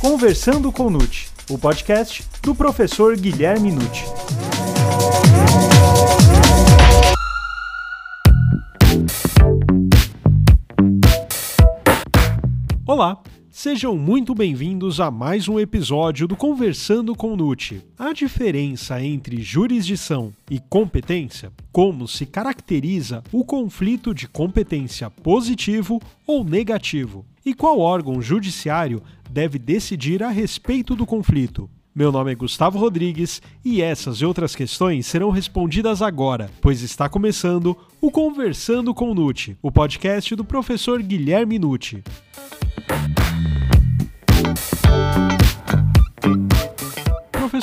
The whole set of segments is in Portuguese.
Conversando com Nute, o podcast do professor Guilherme Nute. Olá, sejam muito bem-vindos a mais um episódio do Conversando com Nute. A diferença entre jurisdição e competência, como se caracteriza o conflito de competência positivo ou negativo, e qual órgão judiciário deve decidir a respeito do conflito. Meu nome é Gustavo Rodrigues e essas e outras questões serão respondidas agora, pois está começando o Conversando com Nute, o podcast do professor Guilherme Nute.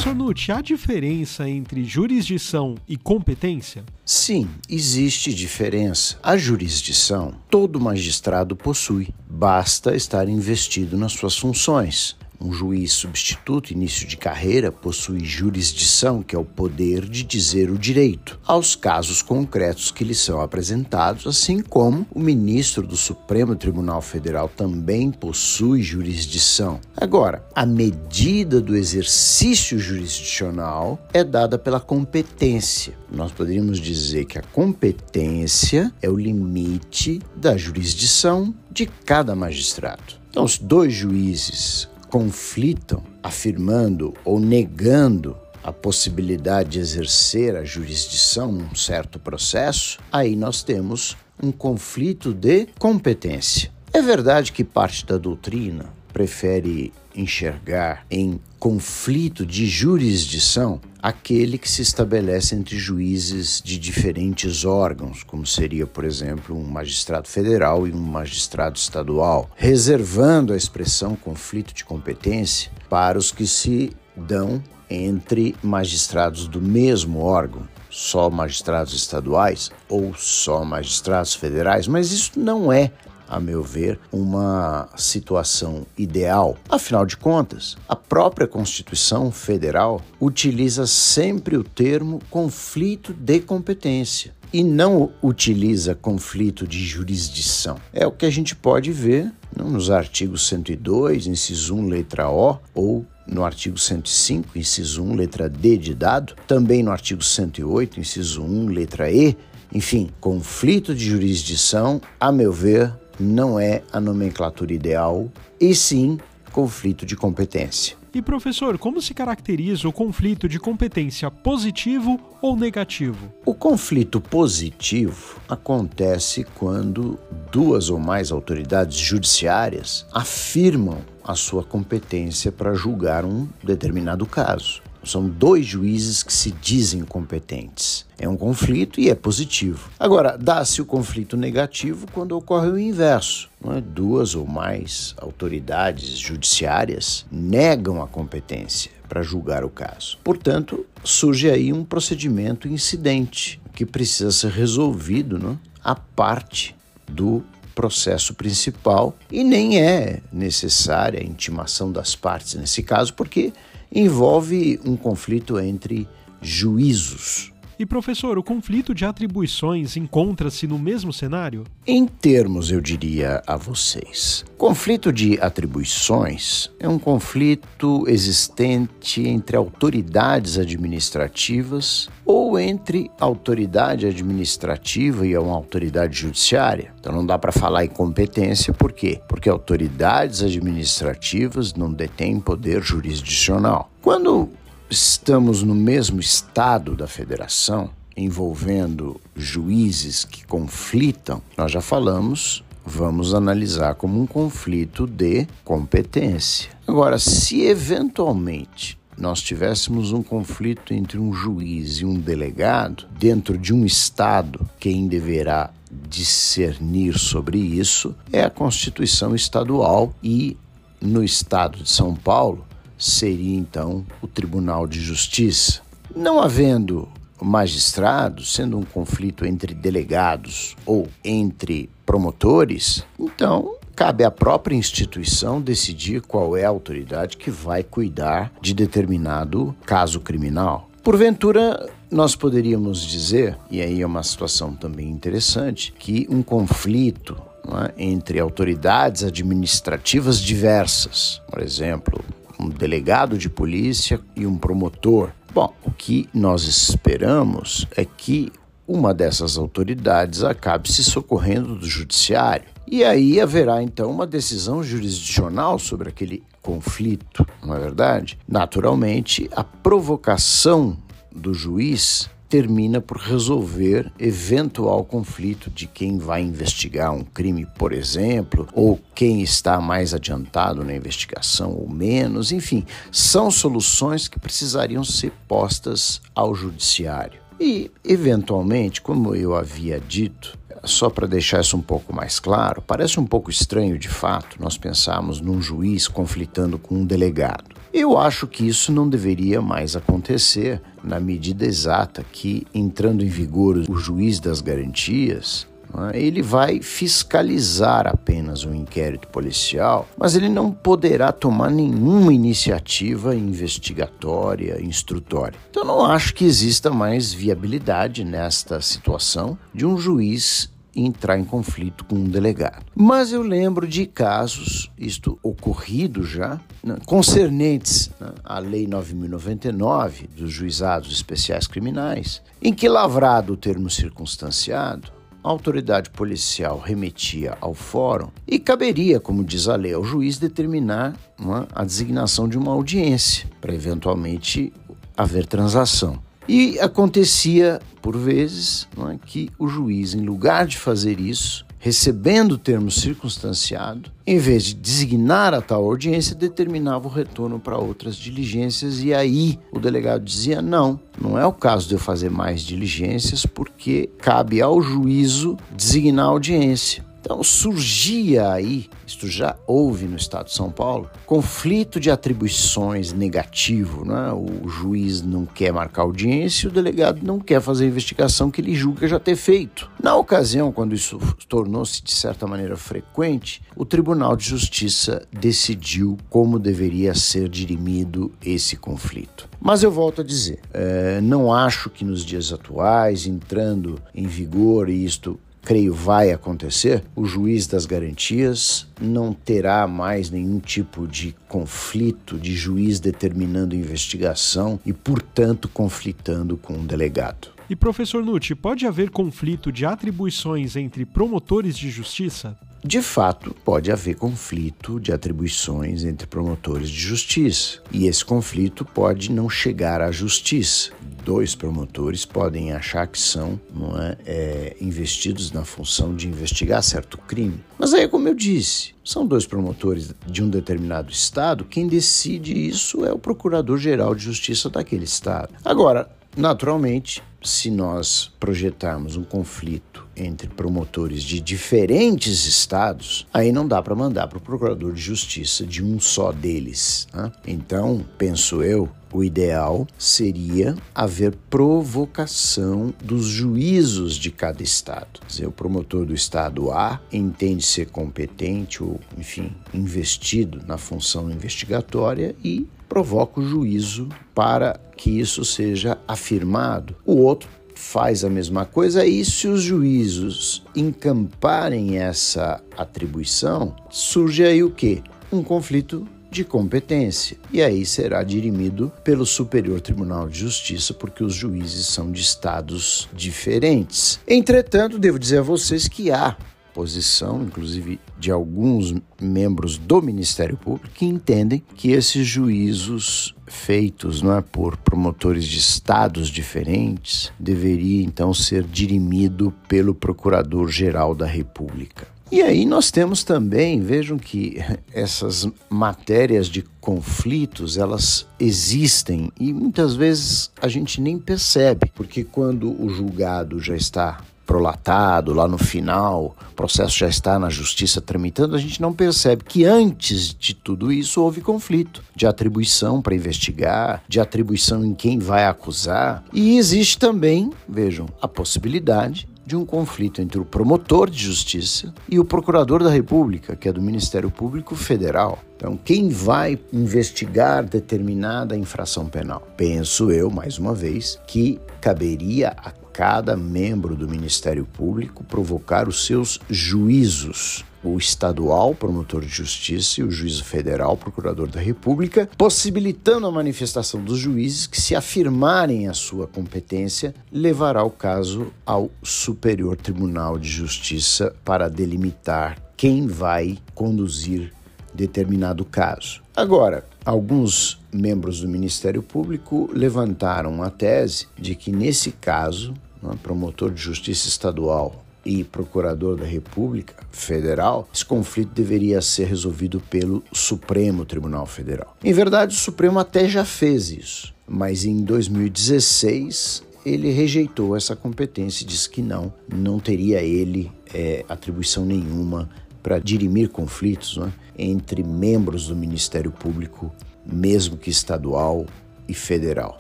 Professor há diferença entre jurisdição e competência? Sim, existe diferença. A jurisdição, todo magistrado possui. Basta estar investido nas suas funções. Um juiz substituto, início de carreira, possui jurisdição, que é o poder de dizer o direito, aos casos concretos que lhe são apresentados, assim como o ministro do Supremo Tribunal Federal também possui jurisdição. Agora, a medida do exercício jurisdicional é dada pela competência. Nós poderíamos dizer que a competência é o limite da jurisdição de cada magistrado. Então, os dois juízes conflitam, afirmando ou negando a possibilidade de exercer a jurisdição num certo processo, aí nós temos um conflito de competência. É verdade que parte da doutrina prefere enxergar em conflito de jurisdição aquele que se estabelece entre juízes de diferentes órgãos, como seria, por exemplo, um magistrado federal e um magistrado estadual, reservando a expressão conflito de competência para os que se dão entre magistrados do mesmo órgão, só magistrados estaduais ou só magistrados federais, mas isso não é a meu ver, uma situação ideal. Afinal de contas, a própria Constituição Federal utiliza sempre o termo conflito de competência e não utiliza conflito de jurisdição. É o que a gente pode ver nos artigos 102, inciso 1, letra O, ou no artigo 105, inciso 1, letra D de dado, também no artigo 108, inciso 1, letra E. Enfim, conflito de jurisdição, a meu ver, não é a nomenclatura ideal, e sim conflito de competência. E professor, como se caracteriza o conflito de competência positivo ou negativo? O conflito positivo acontece quando duas ou mais autoridades judiciárias afirmam a sua competência para julgar um determinado caso. São dois juízes que se dizem competentes. É um conflito e é positivo. Agora, dá-se o conflito negativo quando ocorre o inverso. É? Duas ou mais autoridades judiciárias negam a competência para julgar o caso. Portanto, surge aí um procedimento incidente que precisa ser resolvido né? a parte do processo principal e nem é necessária a intimação das partes nesse caso, porque envolve um conflito entre juízos. E professor, o conflito de atribuições encontra-se no mesmo cenário? Em termos, eu diria a vocês. Conflito de atribuições é um conflito existente entre autoridades administrativas ou entre autoridade administrativa e uma autoridade judiciária. Então não dá para falar em competência, por quê? Porque autoridades administrativas não detêm poder jurisdicional. Quando estamos no mesmo estado da federação, envolvendo juízes que conflitam, nós já falamos, vamos analisar como um conflito de competência. Agora, se eventualmente nós tivéssemos um conflito entre um juiz e um delegado, dentro de um estado, quem deverá discernir sobre isso é a Constituição Estadual e no estado de São Paulo seria então o Tribunal de Justiça. Não havendo magistrados, sendo um conflito entre delegados ou entre promotores, então cabe à própria instituição decidir qual é a autoridade que vai cuidar de determinado caso criminal. Porventura, nós poderíamos dizer, e aí é uma situação também interessante, que um conflito é? entre autoridades administrativas diversas, por exemplo, um delegado de polícia e um promotor. Bom, o que nós esperamos é que uma dessas autoridades acabe se socorrendo do judiciário. E aí haverá então uma decisão jurisdicional sobre aquele conflito, não é verdade? Naturalmente, a provocação do juiz termina por resolver eventual conflito de quem vai investigar um crime, por exemplo, ou quem está mais adiantado na investigação ou menos, enfim, são soluções que precisariam ser postas ao judiciário. E, eventualmente, como eu havia dito, só para deixar isso um pouco mais claro, parece um pouco estranho de fato nós pensarmos num juiz conflitando com um delegado. Eu acho que isso não deveria mais acontecer na medida exata que, entrando em vigor o juiz das garantias, é? ele vai fiscalizar apenas o um inquérito policial, mas ele não poderá tomar nenhuma iniciativa investigatória, instrutória. Então, não acho que exista mais viabilidade nesta situação de um juiz entrar em conflito com um delegado. Mas eu lembro de casos, isto ocorrido já, né, concernentes né, à Lei 9099 dos Juizados Especiais Criminais, em que, lavrado o termo circunstanciado, a autoridade policial remetia ao fórum e caberia, como diz a lei, ao juiz determinar uma, a designação de uma audiência para eventualmente haver transação. E acontecia, por vezes, é, que o juiz, em lugar de fazer isso, recebendo o termo circunstanciado, em vez de designar a tal audiência, determinava o retorno para outras diligências e aí o delegado dizia: não, não é o caso de eu fazer mais diligências porque cabe ao juízo designar a audiência. Então surgia aí, isto já houve no estado de São Paulo, conflito de atribuições negativo, né? O juiz não quer marcar audiência, o delegado não quer fazer a investigação que ele julga já ter feito. Na ocasião, quando isso tornou-se de certa maneira frequente, o Tribunal de Justiça decidiu como deveria ser dirimido esse conflito. Mas eu volto a dizer, é, não acho que nos dias atuais, entrando em vigor isto creio vai acontecer, o juiz das garantias não terá mais nenhum tipo de conflito de juiz determinando investigação e, portanto, conflitando com o um delegado. E professor Nutti, pode haver conflito de atribuições entre promotores de justiça? De fato, pode haver conflito de atribuições entre promotores de justiça, e esse conflito pode não chegar à justiça. Dois promotores podem achar que são é, é, investidos na função de investigar certo crime. Mas aí, como eu disse, são dois promotores de um determinado estado, quem decide isso é o procurador-geral de justiça daquele estado. Agora, naturalmente, se nós projetarmos um conflito entre promotores de diferentes estados, aí não dá para mandar para o procurador de justiça de um só deles. Né? Então, penso eu, o ideal seria haver provocação dos juízos de cada estado. Quer dizer, o promotor do estado A entende ser competente ou, enfim, investido na função investigatória e provoca o juízo para que isso seja afirmado. O outro faz a mesma coisa e se os juízos encamparem essa atribuição, surge aí o quê? Um conflito de competência. E aí será dirimido pelo Superior Tribunal de Justiça, porque os juízes são de estados diferentes. Entretanto, devo dizer a vocês que há posição, inclusive de alguns membros do Ministério Público, que entendem que esses juízos feitos não é, por promotores de estados diferentes deveria então ser dirimido pelo Procurador-Geral da República. E aí nós temos também, vejam que essas matérias de conflitos, elas existem e muitas vezes a gente nem percebe, porque quando o julgado já está prolatado, lá no final, o processo já está na justiça tramitando, a gente não percebe que antes de tudo isso houve conflito de atribuição para investigar, de atribuição em quem vai acusar. E existe também, vejam, a possibilidade de um conflito entre o promotor de justiça e o procurador da República, que é do Ministério Público Federal. Então, quem vai investigar determinada infração penal? Penso eu, mais uma vez, que caberia a cada membro do Ministério Público provocar os seus juízos o estadual, promotor de justiça, e o juízo federal, procurador da República, possibilitando a manifestação dos juízes que, se afirmarem a sua competência, levará o caso ao Superior Tribunal de Justiça para delimitar quem vai conduzir determinado caso. Agora, alguns membros do Ministério Público levantaram a tese de que, nesse caso, promotor de justiça estadual e procurador da República Federal, esse conflito deveria ser resolvido pelo Supremo Tribunal Federal. Em verdade, o Supremo até já fez isso, mas em 2016 ele rejeitou essa competência e disse que não, não teria ele é, atribuição nenhuma para dirimir conflitos né, entre membros do Ministério Público, mesmo que estadual e federal.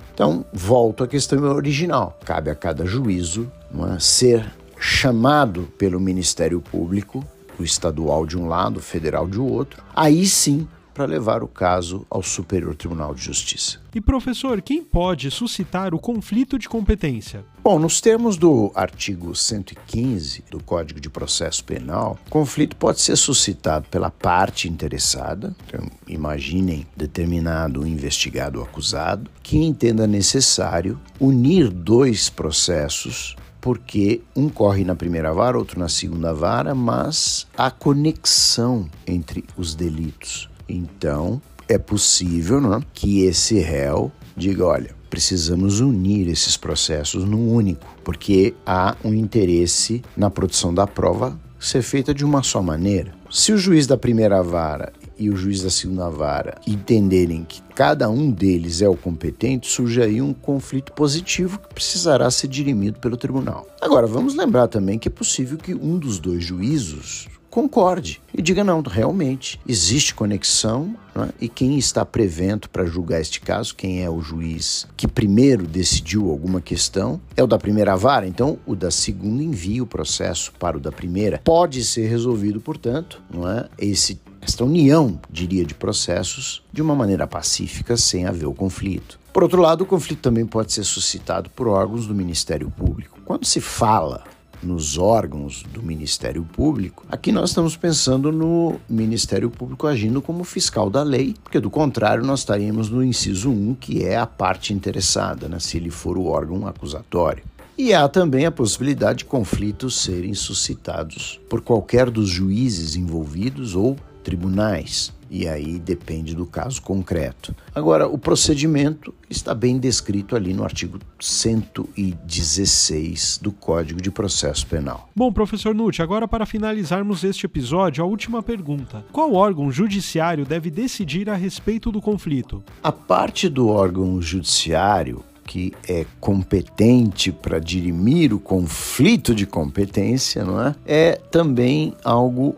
Então, volto à questão original. Cabe a cada juízo é, ser chamado pelo Ministério Público, o estadual de um lado, o federal de outro, aí sim para levar o caso ao Superior Tribunal de Justiça. E professor, quem pode suscitar o conflito de competência? Bom, nos termos do artigo 115 do Código de Processo Penal, conflito pode ser suscitado pela parte interessada, então imaginem determinado investigado ou acusado, que entenda necessário unir dois processos porque um corre na primeira vara, outro na segunda vara, mas há conexão entre os delitos. Então, é possível não, que esse réu diga: olha, precisamos unir esses processos num único, porque há um interesse na produção da prova ser feita de uma só maneira. Se o juiz da primeira vara e o juiz da segunda vara entenderem que cada um deles é o competente, surge aí um conflito positivo que precisará ser dirimido pelo tribunal. Agora, vamos lembrar também que é possível que um dos dois juízos concorde e diga: não, realmente existe conexão é? e quem está prevento para julgar este caso, quem é o juiz que primeiro decidiu alguma questão, é o da primeira vara, então o da segunda envia o processo para o da primeira. Pode ser resolvido, portanto, não é? esse esta união, diria, de processos de uma maneira pacífica, sem haver o conflito. Por outro lado, o conflito também pode ser suscitado por órgãos do Ministério Público. Quando se fala nos órgãos do Ministério Público, aqui nós estamos pensando no Ministério Público agindo como fiscal da lei, porque do contrário nós estaríamos no inciso 1, que é a parte interessada, né, se ele for o órgão acusatório. E há também a possibilidade de conflitos serem suscitados por qualquer dos juízes envolvidos ou tribunais. E aí depende do caso concreto. Agora, o procedimento está bem descrito ali no artigo 116 do Código de Processo Penal. Bom, professor Nutt, agora para finalizarmos este episódio, a última pergunta: qual órgão judiciário deve decidir a respeito do conflito? A parte do órgão judiciário que é competente para dirimir o conflito de competência, não é? É também algo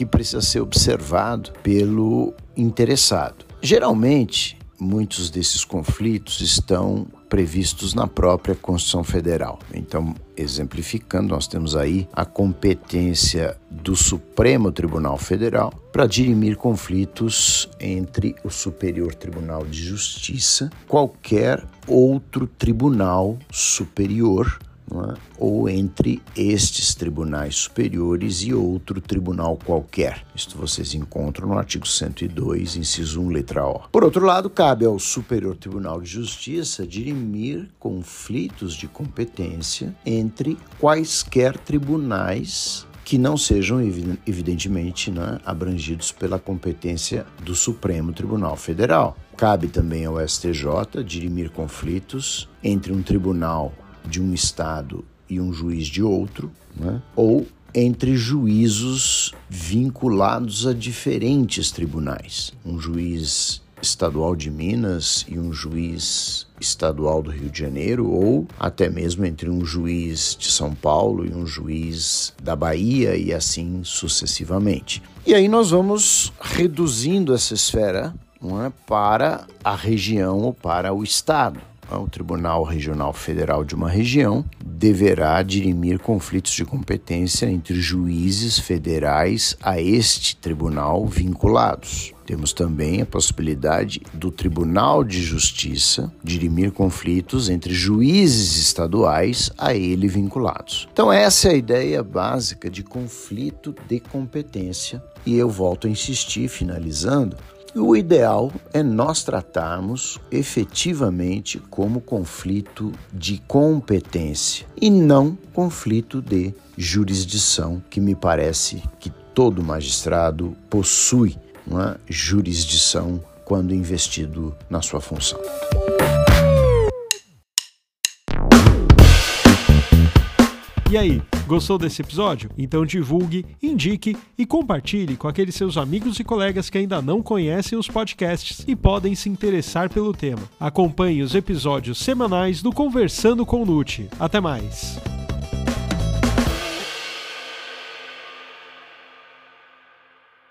que precisa ser observado pelo interessado. Geralmente, muitos desses conflitos estão previstos na própria Constituição Federal. Então, exemplificando, nós temos aí a competência do Supremo Tribunal Federal para dirimir conflitos entre o Superior Tribunal de Justiça, qualquer outro tribunal superior é? ou entre estes tribunais superiores e outro tribunal qualquer. Isto vocês encontram no artigo 102, inciso 1, letra O. Por outro lado, cabe ao Superior Tribunal de Justiça dirimir conflitos de competência entre quaisquer tribunais que não sejam, evidentemente, né, abrangidos pela competência do Supremo Tribunal Federal. Cabe também ao STJ dirimir conflitos entre um tribunal de um estado e um juiz de outro, né? ou entre juízos vinculados a diferentes tribunais. Um juiz estadual de Minas e um juiz estadual do Rio de Janeiro, ou até mesmo entre um juiz de São Paulo e um juiz da Bahia, e assim sucessivamente. E aí nós vamos reduzindo essa esfera é, para a região ou para o estado. O Tribunal Regional Federal de uma região deverá dirimir conflitos de competência entre juízes federais a este tribunal vinculados. Temos também a possibilidade do Tribunal de Justiça dirimir conflitos entre juízes estaduais a ele vinculados. Então, essa é a ideia básica de conflito de competência, e eu volto a insistir, finalizando, o ideal é nós tratarmos efetivamente como conflito de competência e não conflito de jurisdição, que me parece que todo magistrado possui uma jurisdição quando investido na sua função. E aí, gostou desse episódio? Então divulgue, indique e compartilhe com aqueles seus amigos e colegas que ainda não conhecem os podcasts e podem se interessar pelo tema. Acompanhe os episódios semanais do Conversando com Lute. Até mais!